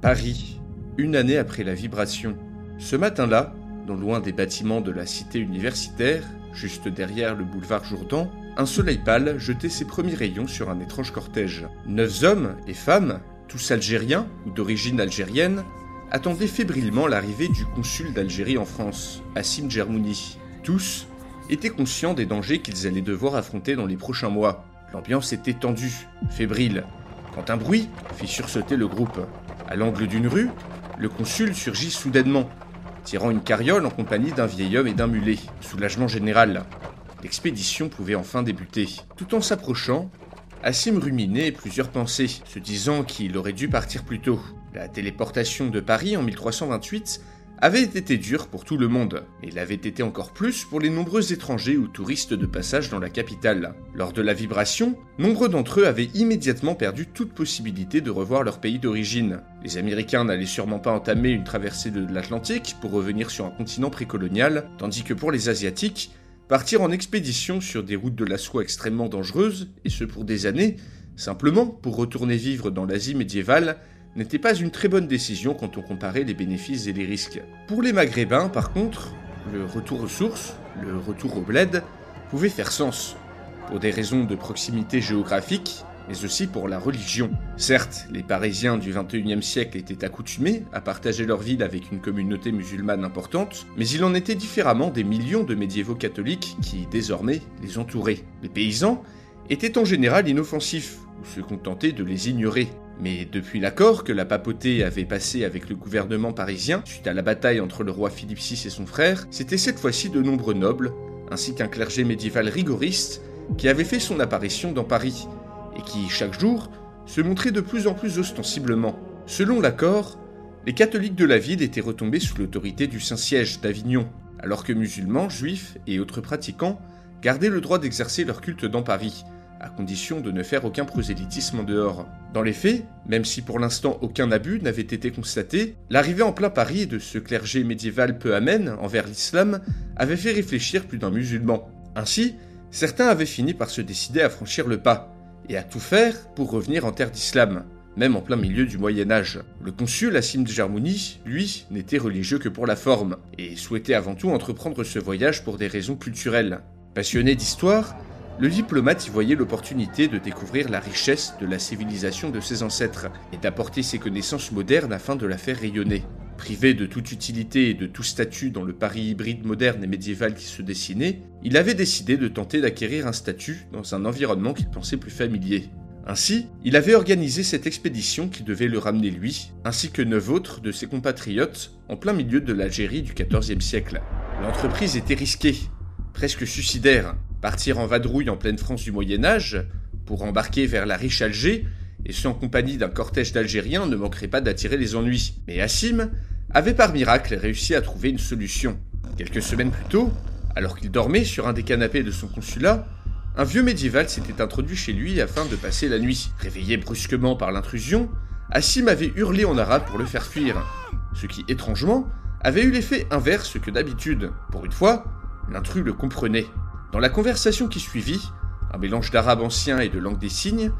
Paris, une année après la vibration. Ce matin-là, non loin des bâtiments de la cité universitaire, juste derrière le boulevard Jourdan, un soleil pâle jetait ses premiers rayons sur un étrange cortège. Neuf hommes et femmes, tous algériens ou d'origine algérienne, attendaient fébrilement l'arrivée du consul d'Algérie en France, Hassim Djermouni. Tous étaient conscients des dangers qu'ils allaient devoir affronter dans les prochains mois. L'ambiance était tendue, fébrile, quand un bruit fit sursauter le groupe. À l'angle d'une rue, le consul surgit soudainement, tirant une carriole en compagnie d'un vieil homme et d'un mulet. Soulagement général. L'expédition pouvait enfin débuter. Tout en s'approchant, Assim ruminait plusieurs pensées, se disant qu'il aurait dû partir plus tôt. La téléportation de Paris en 1328 avait été dure pour tout le monde, mais l'avait été encore plus pour les nombreux étrangers ou touristes de passage dans la capitale. Lors de la vibration, nombre d'entre eux avaient immédiatement perdu toute possibilité de revoir leur pays d'origine. Les Américains n'allaient sûrement pas entamer une traversée de l'Atlantique pour revenir sur un continent précolonial, tandis que pour les Asiatiques, partir en expédition sur des routes de la soie extrêmement dangereuses, et ce pour des années, simplement pour retourner vivre dans l'Asie médiévale, n'était pas une très bonne décision quand on comparait les bénéfices et les risques. Pour les Maghrébins, par contre, le retour aux sources, le retour au bled, pouvait faire sens, pour des raisons de proximité géographique, mais aussi pour la religion. Certes, les Parisiens du XXIe siècle étaient accoutumés à partager leur ville avec une communauté musulmane importante, mais il en était différemment des millions de médiévaux catholiques qui, désormais, les entouraient. Les paysans étaient en général inoffensifs, ou se contentaient de les ignorer. Mais depuis l'accord que la papauté avait passé avec le gouvernement parisien, suite à la bataille entre le roi Philippe VI et son frère, c'était cette fois-ci de nombreux nobles, ainsi qu'un clergé médiéval rigoriste, qui avait fait son apparition dans Paris, et qui, chaque jour, se montrait de plus en plus ostensiblement. Selon l'accord, les catholiques de la ville étaient retombés sous l'autorité du Saint-Siège d'Avignon, alors que musulmans, juifs et autres pratiquants gardaient le droit d'exercer leur culte dans Paris, à condition de ne faire aucun prosélytisme en dehors. Dans les faits, même si pour l'instant aucun abus n'avait été constaté, l'arrivée en plein Paris de ce clergé médiéval peu amène envers l'islam avait fait réfléchir plus d'un musulman. Ainsi, certains avaient fini par se décider à franchir le pas, et à tout faire pour revenir en terre d'islam, même en plein milieu du Moyen Âge. Le consul Assim Djermouni, lui, n'était religieux que pour la forme, et souhaitait avant tout entreprendre ce voyage pour des raisons culturelles. Passionné d'histoire, le diplomate y voyait l'opportunité de découvrir la richesse de la civilisation de ses ancêtres et d'apporter ses connaissances modernes afin de la faire rayonner. Privé de toute utilité et de tout statut dans le Paris hybride moderne et médiéval qui se dessinait, il avait décidé de tenter d'acquérir un statut dans un environnement qu'il pensait plus familier. Ainsi, il avait organisé cette expédition qui devait le ramener lui, ainsi que neuf autres de ses compatriotes, en plein milieu de l'Algérie du XIVe siècle. L'entreprise était risquée, presque suicidaire, Partir en vadrouille en pleine France du Moyen Âge, pour embarquer vers la riche Alger, et ce en compagnie d'un cortège d'Algériens ne manquerait pas d'attirer les ennuis. Mais Assim avait par miracle réussi à trouver une solution. Quelques semaines plus tôt, alors qu'il dormait sur un des canapés de son consulat, un vieux médiéval s'était introduit chez lui afin de passer la nuit. Réveillé brusquement par l'intrusion, Assim avait hurlé en arabe pour le faire fuir, ce qui, étrangement, avait eu l'effet inverse que d'habitude. Pour une fois, l'intrus le comprenait. Dans la conversation qui suivit, un mélange d'arabe ancien et de langue des signes,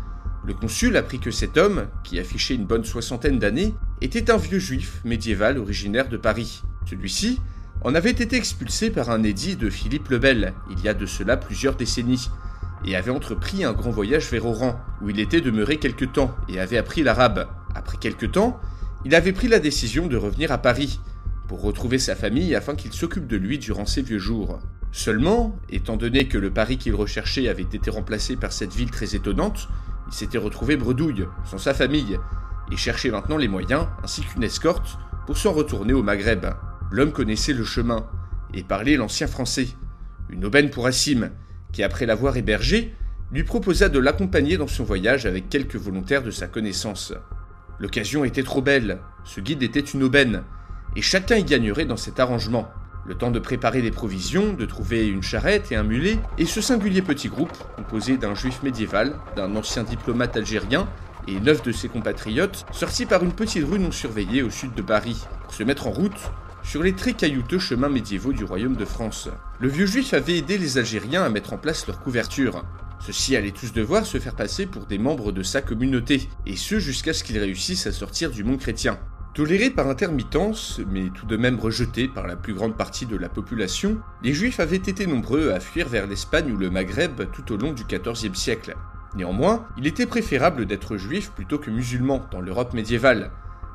le consul apprit que cet homme, qui affichait une bonne soixantaine d'années, était un vieux juif médiéval originaire de Paris. Celui-ci en avait été expulsé par un édit de Philippe le Bel, il y a de cela plusieurs décennies, et avait entrepris un grand voyage vers Oran, où il était demeuré quelque temps et avait appris l'arabe. Après quelque temps, il avait pris la décision de revenir à Paris, pour retrouver sa famille afin qu'il s'occupe de lui durant ses vieux jours. Seulement, étant donné que le Paris qu'il recherchait avait été remplacé par cette ville très étonnante, il s'était retrouvé bredouille, sans sa famille, et cherchait maintenant les moyens, ainsi qu'une escorte, pour s'en retourner au Maghreb. L'homme connaissait le chemin, et parlait l'ancien français. Une aubaine pour Assim, qui après l'avoir hébergé, lui proposa de l'accompagner dans son voyage avec quelques volontaires de sa connaissance. L'occasion était trop belle, ce guide était une aubaine, et chacun y gagnerait dans cet arrangement. Le temps de préparer des provisions, de trouver une charrette et un mulet, et ce singulier petit groupe, composé d'un juif médiéval, d'un ancien diplomate algérien et neuf de ses compatriotes, sortit par une petite rue non surveillée au sud de Paris, pour se mettre en route sur les très caillouteux chemins médiévaux du royaume de France. Le vieux juif avait aidé les Algériens à mettre en place leur couverture. Ceux-ci allaient tous devoir se faire passer pour des membres de sa communauté, et ce jusqu'à ce qu'ils réussissent à sortir du monde chrétien. Tolérés par intermittence, mais tout de même rejetés par la plus grande partie de la population, les Juifs avaient été nombreux à fuir vers l'Espagne ou le Maghreb tout au long du XIVe siècle. Néanmoins, il était préférable d'être juif plutôt que musulman dans l'Europe médiévale,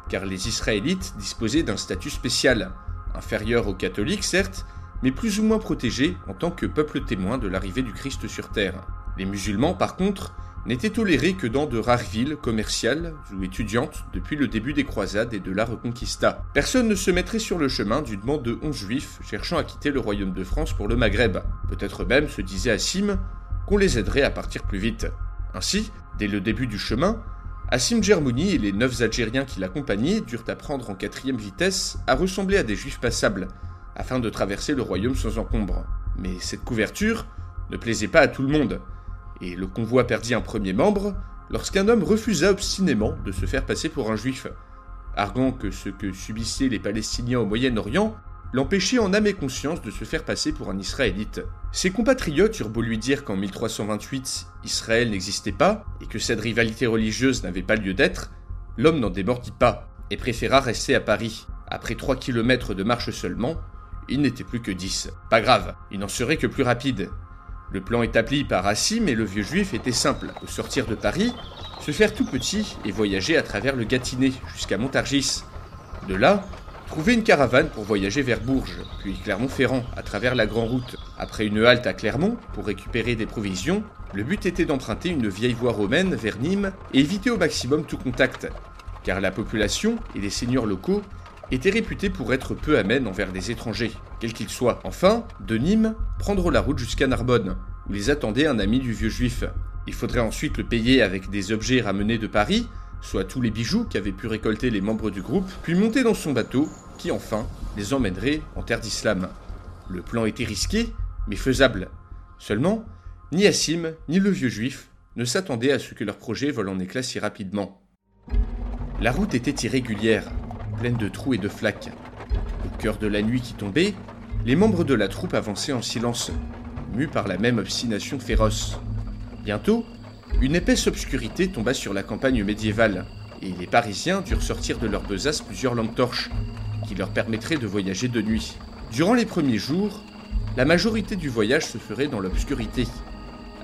car les Israélites disposaient d'un statut spécial, inférieur aux catholiques certes, mais plus ou moins protégés en tant que peuple témoin de l'arrivée du Christ sur Terre. Les musulmans, par contre, n'étaient tolérés que dans de rares villes commerciales ou étudiantes depuis le début des croisades et de la Reconquista. Personne ne se mettrait sur le chemin d'une bande de onze juifs cherchant à quitter le royaume de France pour le Maghreb. Peut-être même, se disait Assim, qu'on les aiderait à partir plus vite. Ainsi, dès le début du chemin, Assim Germouni et les neuf Algériens qui l'accompagnaient durent apprendre en quatrième vitesse à ressembler à des juifs passables, afin de traverser le royaume sans encombre. Mais cette couverture ne plaisait pas à tout le monde et le convoi perdit un premier membre lorsqu'un homme refusa obstinément de se faire passer pour un juif, arguant que ce que subissaient les Palestiniens au Moyen-Orient l'empêchait en âme et conscience de se faire passer pour un Israélite. Ses compatriotes eurent beau lui dire qu'en 1328, Israël n'existait pas et que cette rivalité religieuse n'avait pas lieu d'être, l'homme n'en démordit pas et préféra rester à Paris. Après 3 km de marche seulement, il n'était plus que 10. Pas grave, il n'en serait que plus rapide, le plan établi par Assim et le vieux juif était simple. Sortir de Paris, se faire tout petit et voyager à travers le Gâtinais jusqu'à Montargis. De là, trouver une caravane pour voyager vers Bourges, puis Clermont-Ferrand à travers la Grande Route. Après une halte à Clermont pour récupérer des provisions, le but était d'emprunter une vieille voie romaine vers Nîmes et éviter au maximum tout contact, car la population et les seigneurs locaux était réputé pour être peu amène envers des étrangers, quels qu'ils soient. Enfin, de Nîmes, prendre la route jusqu'à Narbonne, où les attendait un ami du vieux juif. Il faudrait ensuite le payer avec des objets ramenés de Paris, soit tous les bijoux qu'avaient pu récolter les membres du groupe, puis monter dans son bateau, qui enfin les emmènerait en terre d'islam. Le plan était risqué, mais faisable. Seulement, ni Assim, ni le vieux juif ne s'attendaient à ce que leur projet vole en éclats si rapidement. La route était irrégulière, pleine de trous et de flaques. Au cœur de la nuit qui tombait, les membres de la troupe avançaient en silence, mus par la même obstination féroce. Bientôt, une épaisse obscurité tomba sur la campagne médiévale, et les Parisiens durent sortir de leur besace plusieurs lampes torches, qui leur permettraient de voyager de nuit. Durant les premiers jours, la majorité du voyage se ferait dans l'obscurité,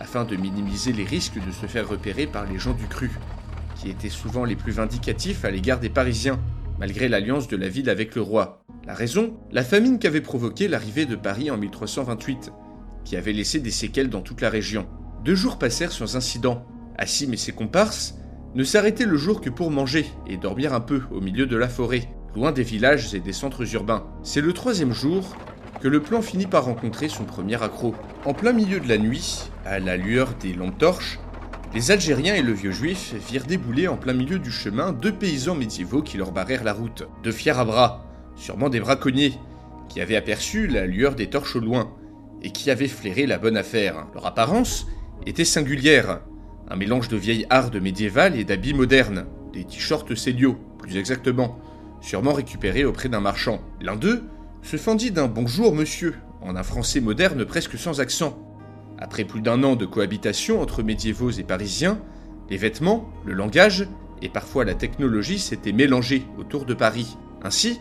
afin de minimiser les risques de se faire repérer par les gens du cru, qui étaient souvent les plus vindicatifs à l'égard des Parisiens, malgré l'alliance de la ville avec le roi. La raison La famine qu'avait provoquée l'arrivée de Paris en 1328, qui avait laissé des séquelles dans toute la région. Deux jours passèrent sans incident. Assim et ses comparses ne s'arrêtaient le jour que pour manger et dormir un peu au milieu de la forêt, loin des villages et des centres urbains. C'est le troisième jour que le plan finit par rencontrer son premier accroc. En plein milieu de la nuit, à la lueur des lampes torches, les Algériens et le vieux juif virent débouler en plein milieu du chemin deux paysans médiévaux qui leur barrèrent la route. Deux fiers à bras, sûrement des braconniers, qui avaient aperçu la lueur des torches au loin, et qui avaient flairé la bonne affaire. Leur apparence était singulière, un mélange de vieilles hardes médiévales et d'habits modernes, des t-shirts Célio, plus exactement, sûrement récupérés auprès d'un marchand. L'un d'eux se fendit d'un bonjour monsieur, en un français moderne presque sans accent, après plus d'un an de cohabitation entre médiévaux et parisiens, les vêtements, le langage et parfois la technologie s'étaient mélangés autour de Paris. Ainsi,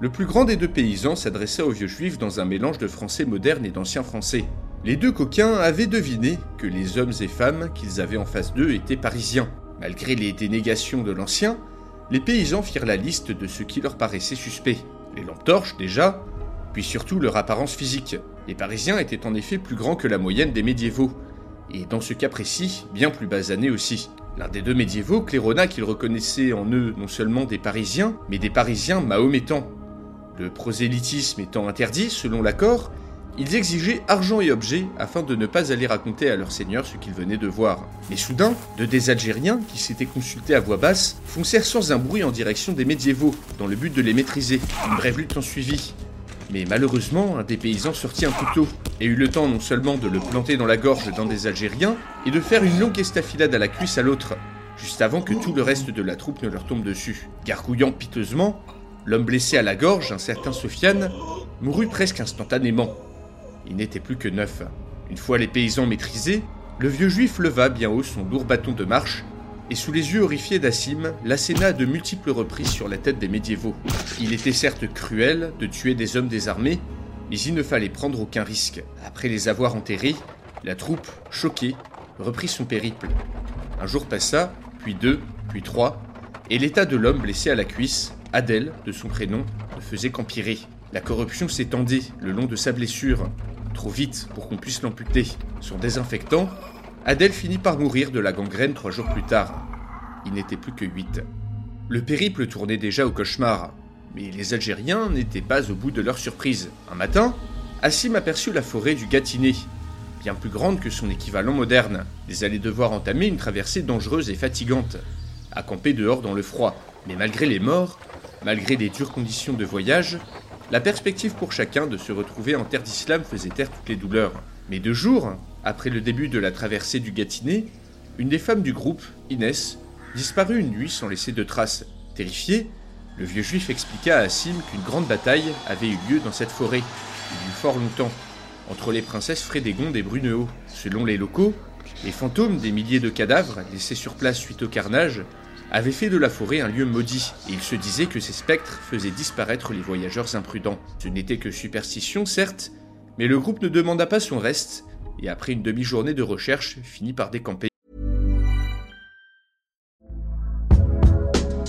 le plus grand des deux paysans s'adressa aux vieux juifs dans un mélange de français moderne et d'ancien français. Les deux coquins avaient deviné que les hommes et femmes qu'ils avaient en face d'eux étaient parisiens. Malgré les dénégations de l'ancien, les paysans firent la liste de ce qui leur paraissait suspect. Les lampes torches déjà, puis surtout leur apparence physique. Les Parisiens étaient en effet plus grands que la moyenne des médiévaux, et dans ce cas précis, bien plus basanés aussi. L'un des deux médiévaux claironna qu'il reconnaissait en eux non seulement des Parisiens, mais des Parisiens mahométans. Le prosélytisme étant interdit, selon l'accord, Ils exigeaient argent et objets afin de ne pas aller raconter à leur seigneur ce qu'ils venaient de voir. Mais soudain, deux des Algériens, qui s'étaient consultés à voix basse, foncèrent sans un bruit en direction des médiévaux, dans le but de les maîtriser. Une brève lutte en suivit. Mais malheureusement, un des paysans sortit un couteau et eut le temps non seulement de le planter dans la gorge d'un des Algériens, et de faire une longue estafilade à la cuisse à l'autre, juste avant que tout le reste de la troupe ne leur tombe dessus. Gargouillant piteusement, l'homme blessé à la gorge, un certain Sofiane, mourut presque instantanément. Il n'était plus que neuf. Une fois les paysans maîtrisés, le vieux juif leva bien haut son lourd bâton de marche et sous les yeux horrifiés d'Assim, l'asséna de multiples reprises sur la tête des médiévaux. Il était certes cruel de tuer des hommes désarmés, mais il ne fallait prendre aucun risque. Après les avoir enterrés, la troupe, choquée, reprit son périple. Un jour passa, puis deux, puis trois, et l'état de l'homme blessé à la cuisse, Adèle, de son prénom, ne faisait qu'empirer. La corruption s'étendait le long de sa blessure, trop vite pour qu'on puisse l'amputer. Son désinfectant, Adèle finit par mourir de la gangrène trois jours plus tard. Il n'était plus que huit. Le périple tournait déjà au cauchemar, mais les Algériens n'étaient pas au bout de leur surprise. Un matin, Assim aperçut la forêt du Gâtinais, bien plus grande que son équivalent moderne. Ils allaient devoir entamer une traversée dangereuse et fatigante, à camper dehors dans le froid. Mais malgré les morts, malgré les dures conditions de voyage, la perspective pour chacun de se retrouver en terre d'islam faisait taire toutes les douleurs. Mais deux jours, après le début de la traversée du Gâtinais, une des femmes du groupe, Inès, disparut une nuit sans laisser de traces. Terrifié, le vieux juif expliqua à Assim qu'une grande bataille avait eu lieu dans cette forêt, il y eut fort longtemps, entre les princesses Frédégonde et Brunehaut. Selon les locaux, les fantômes des milliers de cadavres laissés sur place suite au carnage avaient fait de la forêt un lieu maudit, et il se disait que ces spectres faisaient disparaître les voyageurs imprudents. Ce n'était que superstition, certes, mais le groupe ne demanda pas son reste, et après une demi-journée de recherche, finit par décamper.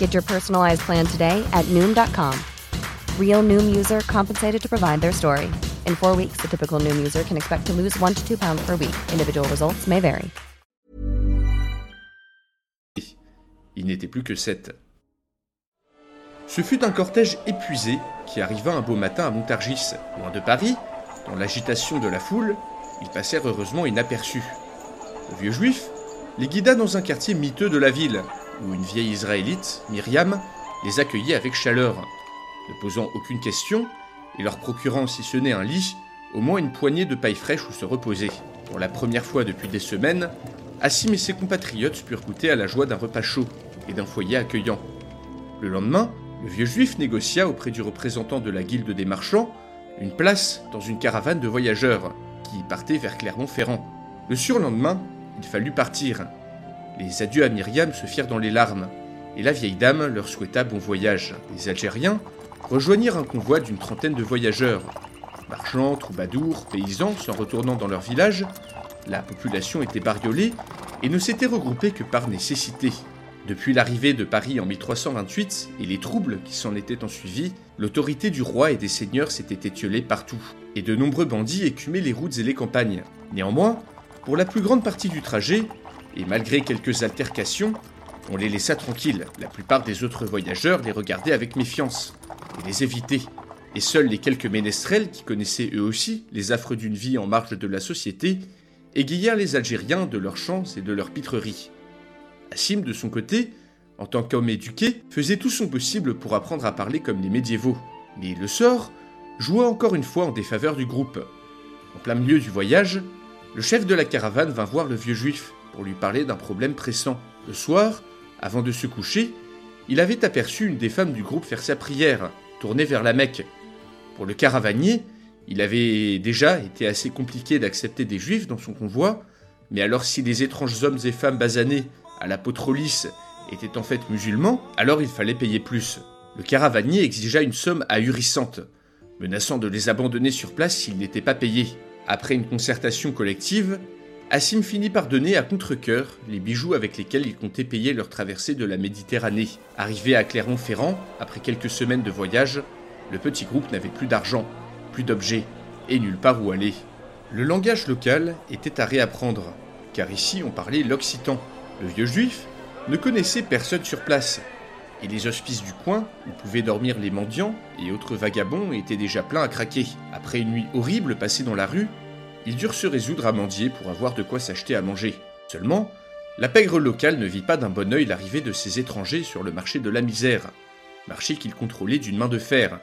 Get your personalized plan today at Noom.com. Real Noom user compensated to provide their story. In four weeks, the typical Noom user can expect to lose one to two pounds per week. Individual results may vary. Il n'était plus que sept. Ce fut un cortège épuisé qui arriva un beau matin à Montargis, loin de Paris. Dans l'agitation de la foule, ils passèrent heureusement inaperçus. Le vieux juif les guida dans un quartier miteux de la ville, où une vieille israélite, Myriam, les accueillait avec chaleur, ne posant aucune question et leur procurant, si ce n'est un lit, au moins une poignée de paille fraîche où se reposer. Pour la première fois depuis des semaines, Assim et ses compatriotes purent goûter à la joie d'un repas chaud et d'un foyer accueillant. Le lendemain, le vieux juif négocia auprès du représentant de la guilde des marchands une place dans une caravane de voyageurs qui partait vers Clermont-Ferrand. Le surlendemain, il fallut partir. Les adieux à Myriam se firent dans les larmes, et la vieille dame leur souhaita bon voyage. Les Algériens rejoignirent un convoi d'une trentaine de voyageurs. Marchands, troubadours, paysans s'en retournant dans leur village, la population était bariolée et ne s'était regroupée que par nécessité. Depuis l'arrivée de Paris en 1328 et les troubles qui s'en étaient ensuivis, l'autorité du roi et des seigneurs s'était étiolée partout, et de nombreux bandits écumaient les routes et les campagnes. Néanmoins, pour la plus grande partie du trajet, et malgré quelques altercations, on les laissa tranquilles. La plupart des autres voyageurs les regardaient avec méfiance et les évitaient. Et seuls les quelques ménestrels qui connaissaient eux aussi les affres d'une vie en marge de la société égayèrent les Algériens de leurs chances et de leurs pitreries. Assim, de son côté, en tant qu'homme éduqué, faisait tout son possible pour apprendre à parler comme les médiévaux. Mais le sort joua encore une fois en défaveur du groupe. En plein milieu du voyage, Le chef de la caravane vint voir le vieux juif pour lui parler d'un problème pressant. Le soir, avant de se coucher, il avait aperçu une des femmes du groupe faire sa prière, tournée vers la Mecque. Pour le caravanier, il avait déjà été assez compliqué d'accepter des juifs dans son convoi, mais alors si les étranges hommes et femmes basanés à la lisse étaient en fait musulmans, alors il fallait payer plus. Le caravanier exigea une somme ahurissante, menaçant de les abandonner sur place s'ils n'étaient pas payés. Après une concertation collective, Assim finit par donner à contre-coeur les bijoux avec lesquels il comptait payer leur traversée de la Méditerranée. Arrivé à Clermont-Ferrand, après quelques semaines de voyage, le petit groupe n'avait plus d'argent, plus d'objets, et nulle part où aller. Le langage local était à réapprendre, car ici on parlait l'occitan. Le vieux juif ne connaissait personne sur place, et les hospices du coin, où pouvaient dormir les mendiants et autres vagabonds, étaient déjà pleins à craquer. Après une nuit horrible passée dans la rue, ils durent se résoudre à mendier pour avoir de quoi s'acheter à manger. Seulement, la pègre locale ne vit pas d'un bon œil l'arrivée de ces étrangers sur le marché de la misère, marché qu'il contrôlait d'une main de fer,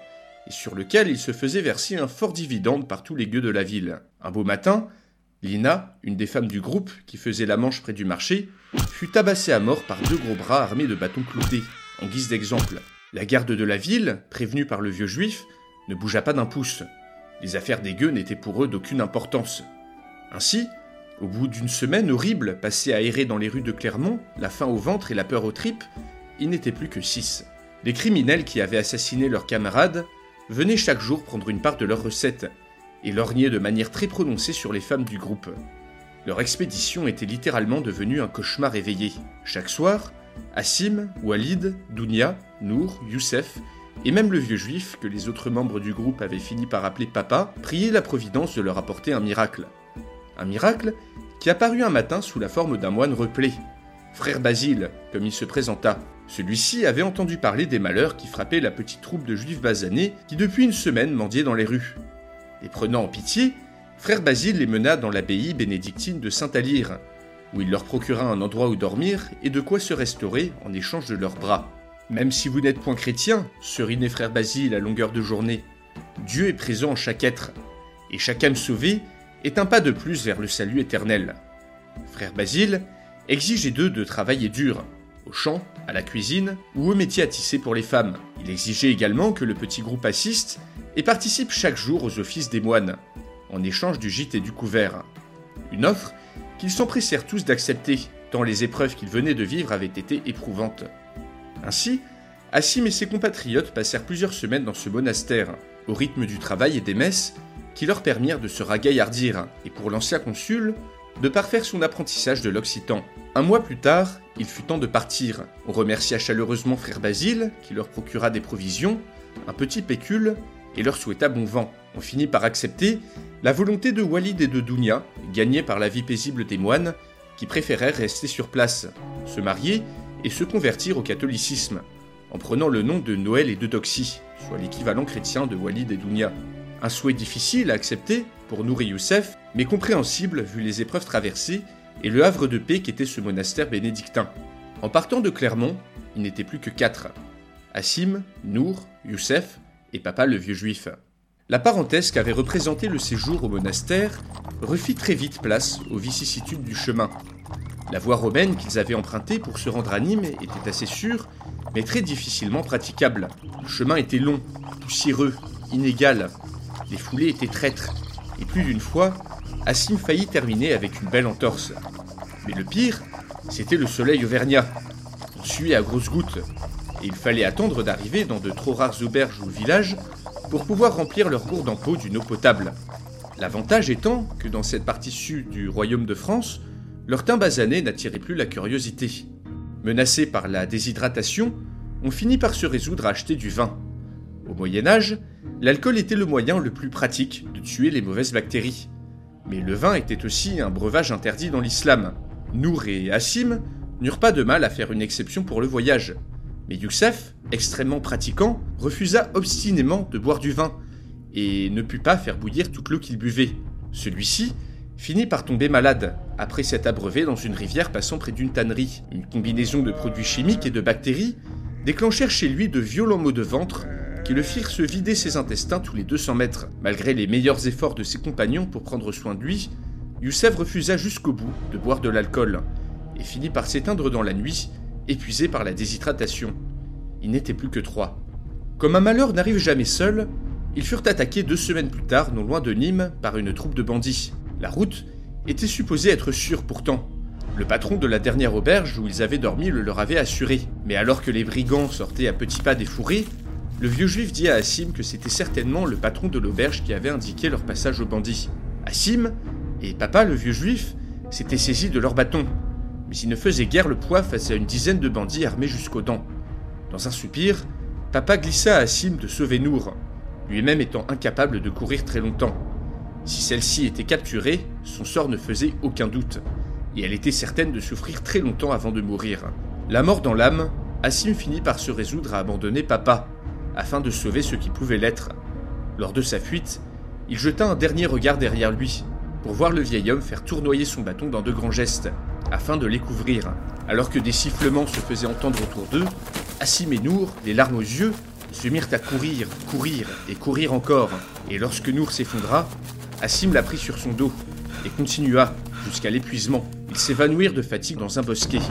et sur lequel il se faisait verser un fort dividende par tous les gueux de la ville. Un beau matin, Lina, une des femmes du groupe qui faisait la manche près du marché, fut tabassée à mort par deux gros bras armés de bâtons cloutés. En guise d'exemple, la garde de la ville, prévenue par le vieux juif, ne bougea pas d'un pouce. Les affaires des gueux n'étaient pour eux d'aucune importance. Ainsi, au bout d'une semaine horrible passée à errer dans les rues de Clermont, la faim au ventre et la peur aux tripes, il n'était plus que six. Les criminels qui avaient assassiné leurs camarades venaient chaque jour prendre une part de leur recette et lorgnaient de manière très prononcée sur les femmes du groupe. Leur expédition était littéralement devenue un cauchemar éveillé. Chaque soir, Assim, Walid, Dounia, Nour, Youssef et même le vieux juif, que les autres membres du groupe avaient fini par appeler papa, priait la Providence de leur apporter un miracle. Un miracle qui apparut un matin sous la forme d'un moine replé, frère Basile, comme il se présenta. Celui-ci avait entendu parler des malheurs qui frappaient la petite troupe de juifs basanés qui depuis une semaine mendiaient dans les rues. Les prenant en pitié, frère Basile les mena dans l'abbaye bénédictine de Saint-Alyre, où il leur procura un endroit où dormir et de quoi se restaurer en échange de leurs bras. Même si vous n'êtes point chrétien, serinait frère Basile à longueur de journée, Dieu est présent en chaque être, et chaque âme sauvée est un pas de plus vers le salut éternel. Frère Basile exigeait d'eux de travailler dur, au champ, à la cuisine ou au métier à tisser pour les femmes. Il exigeait également que le petit groupe assiste et participe chaque jour aux offices des moines, en échange du gîte et du couvert. Une offre qu'ils s'empressèrent tous d'accepter, tant les épreuves qu'ils venaient de vivre avaient été éprouvantes. Ainsi, Assim et ses compatriotes passèrent plusieurs semaines dans ce monastère, au rythme du travail et des messes, qui leur permirent de se ragaillardir, et pour l'ancien consul, de parfaire son apprentissage de l'occitan. Un mois plus tard, il fut temps de partir. On remercia chaleureusement frère Basile, qui leur procura des provisions, un petit pécule, et leur souhaita bon vent. On finit par accepter la volonté de Walid et de Dounia, gagnée par la vie paisible des moines, qui préférèrent rester sur place, se marier et se convertir au catholicisme, en prenant le nom de Noël et de Doxy, soit l'équivalent chrétien de Walid et Dounia. Un souhait difficile à accepter pour Nour et Youssef, mais compréhensible vu les épreuves traversées et le havre de paix qu'était ce monastère bénédictin. En partant de Clermont, il n'était plus que quatre. Assim, Nour, Youssef et papa le vieux juif. La parenthèse qu'avait représenté le séjour au monastère refit très vite place aux vicissitudes du chemin, la voie romaine qu'ils avaient empruntée pour se rendre à Nîmes était assez sûre, mais très difficilement praticable. Le chemin était long, poussiéreux, inégal. Les foulées étaient traîtres, et plus d'une fois, Assim faillit terminer avec une belle entorse. Mais le pire, c'était le soleil auvergnat. On suait à grosses gouttes, et il fallait attendre d'arriver dans de trop rares auberges ou villages pour pouvoir remplir leur gourde en d'une eau potable. L'avantage étant que dans cette partie sud du royaume de France, leur teint basané n'attirait plus la curiosité. Menacés par la déshydratation, on finit par se résoudre à acheter du vin. Au Moyen Âge, l'alcool était le moyen le plus pratique de tuer les mauvaises bactéries. Mais le vin était aussi un breuvage interdit dans l'islam. Nour et Assim n'eurent pas de mal à faire une exception pour le voyage. Mais Youssef, extrêmement pratiquant, refusa obstinément de boire du vin et ne put pas faire bouillir toute l'eau qu'il buvait. Celui-ci finit par tomber malade, après s'être abreuvé dans une rivière passant près d'une tannerie. Une combinaison de produits chimiques et de bactéries déclenchèrent chez lui de violents maux de ventre qui le firent se vider ses intestins tous les 200 mètres. Malgré les meilleurs efforts de ses compagnons pour prendre soin de lui, Youssef refusa jusqu'au bout de boire de l'alcool et finit par s'éteindre dans la nuit, épuisé par la déshydratation. Il n'était plus que trois. Comme un malheur n'arrive jamais seul, ils furent attaqués deux semaines plus tard, non loin de Nîmes, par une troupe de bandits. La route était supposée être sûre pourtant. Le patron de la dernière auberge où ils avaient dormi le leur avait assuré. Mais alors que les brigands sortaient à petits pas des fourrés, le vieux juif dit à Assim que c'était certainement le patron de l'auberge qui avait indiqué leur passage aux bandits. Assim et papa, le vieux juif, s'étaient saisis de leurs bâtons, mais ils ne faisaient guère le poids face à une dizaine de bandits armés jusqu'aux dents. Dans un soupir, papa glissa à Assim de sauver Nour, lui-même étant incapable de courir très longtemps. Si celle-ci était capturée, son sort ne faisait aucun doute, et elle était certaine de souffrir très longtemps avant de mourir. La mort dans l'âme, Assim finit par se résoudre à abandonner papa, afin de sauver ce qui pouvait l'être. Lors de sa fuite, il jeta un dernier regard derrière lui, pour voir le vieil homme faire tournoyer son bâton dans de grands gestes, afin de les couvrir. Alors que des sifflements se faisaient entendre autour d'eux, Assim et Nour, les larmes aux yeux, se mirent à courir, courir et courir encore. Et lorsque Nour s'effondra, Assim la prit sur son dos et continua jusqu'à l'épuisement. Ils s'évanouirent de fatigue dans un bosquet.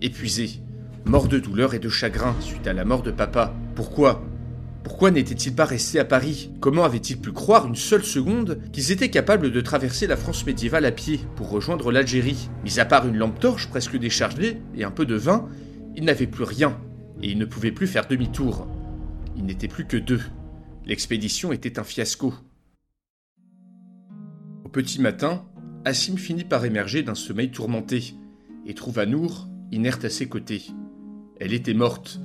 Épuisés, morts de douleur et de chagrin suite à la mort de papa. Pourquoi? Pourquoi n'étaient-ils pas restés à Paris? Comment avaient-ils pu croire une seule seconde qu'ils étaient capables de traverser la France médiévale à pied pour rejoindre l'Algérie? Mis à part une lampe torche presque déchargée et un peu de vin, ils n'avaient plus rien et ils ne pouvaient plus faire demi-tour. Ils n'étaient plus que deux. L'expédition était un fiasco. Petit matin, Assim finit par émerger d'un sommeil tourmenté et trouva Nour inerte à ses côtés. Elle était morte.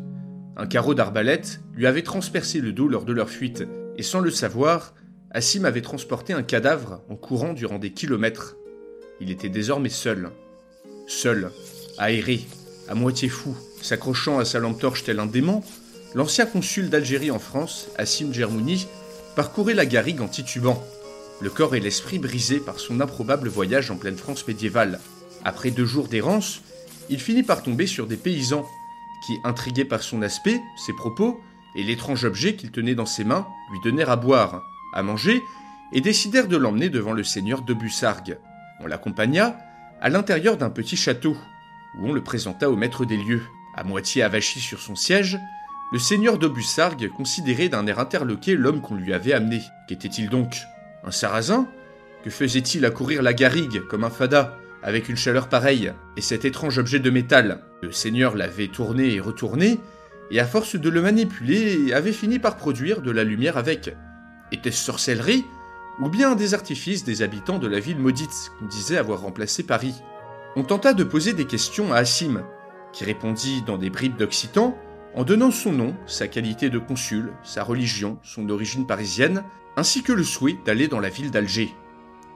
Un carreau d'arbalète lui avait transpercé le dos lors de leur fuite, et sans le savoir, Assim avait transporté un cadavre en courant durant des kilomètres. Il était désormais seul. Seul, aéré, à moitié fou, s'accrochant à sa lampe torche tel un démon, l'ancien consul d'Algérie en France, Assim Germouni, parcourait la garrigue en titubant, le corps et l'esprit brisés par son improbable voyage en pleine France médiévale. Après deux jours d'errance, il finit par tomber sur des paysans qui, intrigués par son aspect, ses propos et l'étrange objet qu'il tenait dans ses mains, lui donnèrent à boire, à manger, et décidèrent de l'emmener devant le seigneur de Bussargues. On l'accompagna à l'intérieur d'un petit château, où on le présenta au maître des lieux. À moitié avachi sur son siège, le seigneur d'Aubusargues considérait d'un air interloqué l'homme qu'on lui avait amené. Qu'était-il donc? Un sarrasin Que faisait-il à courir la garrigue comme un fada avec une chaleur pareille, et cet étrange objet de métal? Le seigneur l'avait tourné et retourné, et à force de le manipuler, avait fini par produire de la lumière avec. Était-ce sorcellerie ou bien des artifices des habitants de la ville maudite qu'on disait avoir remplacé Paris? On tenta de poser des questions à Assim, qui répondit dans des bribes d'occitan, en donnant son nom, sa qualité de consul, sa religion, son origine parisienne, ainsi que le souhait d'aller dans la ville d'Alger.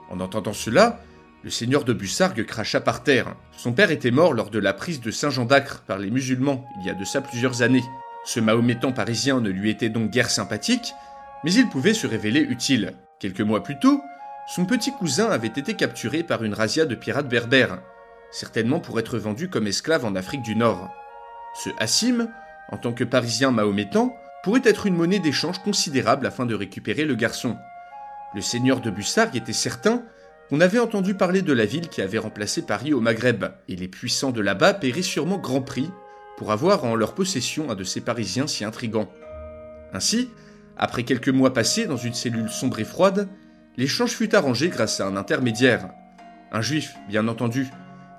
En entendant cela, le seigneur de Bussargues cracha par terre. Son père était mort lors de la prise de Saint-Jean d'Acre par les musulmans il y a de ça plusieurs années. Ce mahométan parisien ne lui était donc guère sympathique, mais il pouvait se révéler utile. Quelques mois plus tôt, son petit cousin avait été capturé par une razzia de pirates berbères, certainement pour être vendu comme esclave en Afrique du Nord. Ce Hassim, en tant que parisien mahométan, pourrait être une monnaie d'échange considérable afin de récupérer le garçon. Le seigneur de Bussargues était certain on avait entendu parler de la ville qui avait remplacé Paris au Maghreb, et les puissants de là-bas paieraient sûrement grand prix pour avoir en leur possession un de ces Parisiens si intrigants. Ainsi, après quelques mois passés dans une cellule sombre et froide, l'échange fut arrangé grâce à un intermédiaire. Un juif, bien entendu,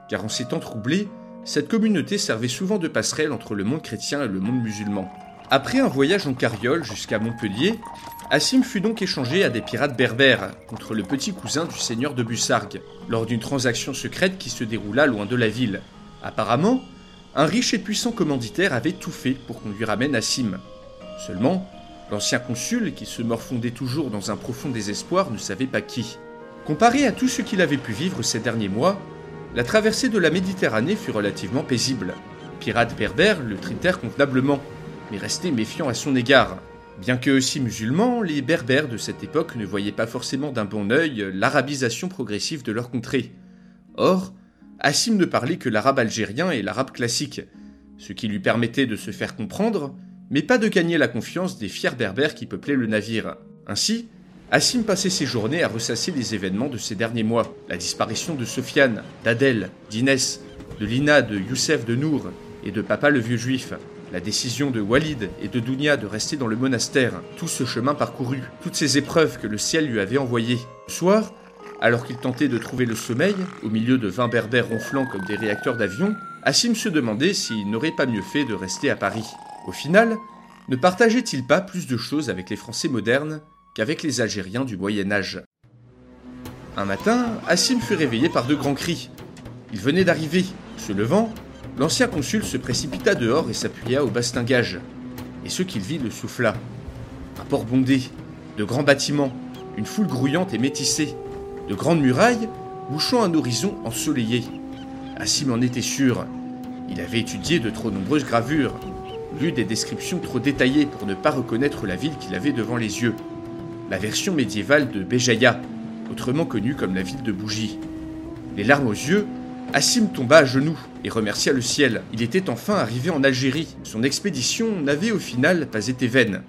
car en ces temps troublés, cette communauté servait souvent de passerelle entre le monde chrétien et le monde musulman. Après un voyage en carriole jusqu'à Montpellier, Assim fut donc échangé à des pirates berbères contre le petit cousin du seigneur de Bussargues, lors d'une transaction secrète qui se déroula loin de la ville. Apparemment, un riche et puissant commanditaire avait tout fait pour qu'on lui ramène Assim. Seulement, l'ancien consul, qui se morfondait toujours dans un profond désespoir, ne savait pas qui. Comparé à tout ce qu'il avait pu vivre ces derniers mois, la traversée de la Méditerranée fut relativement paisible. pirates berbères le traitèrent convenablement, mais restaient méfiants à son égard. Bien que aussi musulmans, les berbères de cette époque ne voyaient pas forcément d'un bon œil l'arabisation progressive de leur contrée. Or, Assim ne parlait que l'arabe algérien et l'arabe classique, ce qui lui permettait de se faire comprendre, mais pas de gagner la confiance des fiers berbères qui peuplaient le navire. Ainsi, Assim passait ses journées à ressasser les événements de ces derniers mois. La disparition de Sofiane, d'Adèle, d'Inès, de Lina, de Youssef, de Nour et de Papa le vieux juif. La décision de Walid et de Dounia de rester dans le monastère. Tout ce chemin parcouru, toutes ces épreuves que le ciel lui avait envoyées. Le soir, alors qu'il tentait de trouver le sommeil, au milieu de vingt berbères ronflant comme des réacteurs d'avion, Assim se demandait s'il n'aurait pas mieux fait de rester à Paris. Au final, ne partageait-il pas plus de choses avec les Français modernes? Qu'avec les Algériens du Moyen Âge. Un matin, Assim fut réveillé par de grands cris. Il venait d'arriver. Se levant, l'ancien consul se précipita dehors et s'appuya au bastingage. Et ce qu'il vit le souffla. Un port bondé, de grands bâtiments, une foule grouillante et métissée, de grandes murailles bouchant un horizon ensoleillé. Assim en était sûr. Il avait étudié de trop nombreuses gravures, lu des descriptions trop détaillées pour ne pas reconnaître la ville qu'il avait devant les yeux la version médiévale de Béjaïa, autrement connue comme la ville de Bougie. Les larmes aux yeux, Assim tomba à genoux et remercia le ciel. Il était enfin arrivé en Algérie. Son expédition n'avait au final pas été vaine.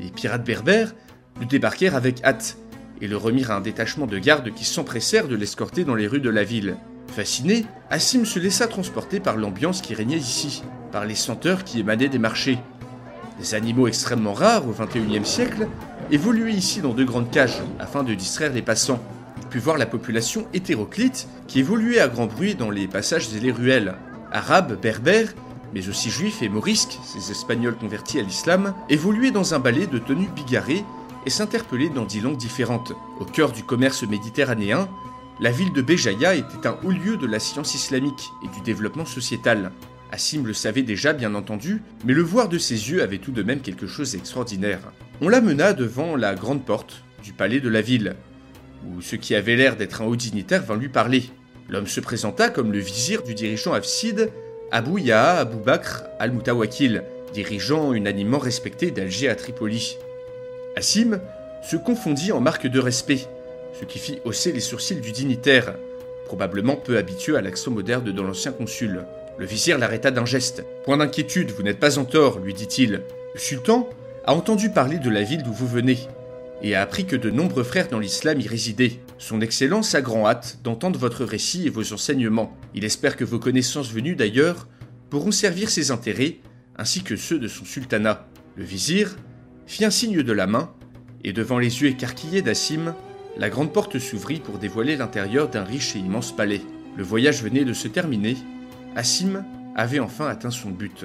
Les pirates berbères le débarquèrent avec hâte et le remirent à un détachement de gardes qui s'empressèrent de l'escorter dans les rues de la ville. Fasciné, Assim se laissa transporter par l'ambiance qui régnait ici, par les senteurs qui émanaient des marchés. Des animaux extrêmement rares au XXIe siècle évoluait ici dans de grandes cages afin de distraire les passants, puis voir la population hétéroclite qui évoluait à grand bruit dans les passages et les ruelles. Arabes, berbères, mais aussi juifs et morisques, ces Espagnols convertis à l'islam, évoluaient dans un balai de tenues bigarrées et s'interpellaient dans dix langues différentes. Au cœur du commerce méditerranéen, la ville de Béjaïa était un haut lieu de la science islamique et du développement sociétal. Assim le savait déjà, bien entendu, mais le voir de ses yeux avait tout de même quelque chose d'extraordinaire. On l'amena devant la grande porte du palais de la ville, où ce qui avait l'air d'être un haut dignitaire vint lui parler. L'homme se présenta comme le vizir du dirigeant Afsid, Abou Yaha Abou Bakr al-Moutawakil, dirigeant unanimement respecté d'Alger à Tripoli. Assim se confondit en marque de respect, ce qui fit hausser les sourcils du dignitaire, probablement peu habitué à l'accent moderne de l'ancien consul. Le vizir l'arrêta d'un geste. Point d'inquiétude, vous n'êtes pas en tort, lui dit-il. Le sultan a entendu parler de la ville d'où vous venez et a appris que de nombreux frères dans l'islam y résidaient. Son Excellence a grand hâte d'entendre votre récit et vos enseignements. Il espère que vos connaissances venues d'ailleurs pourront servir ses intérêts ainsi que ceux de son sultanat. Le vizir fit un signe de la main et devant les yeux écarquillés d'Assim, la grande porte s'ouvrit pour dévoiler l'intérieur d'un riche et immense palais. Le voyage venait de se terminer Assim avait enfin atteint son but.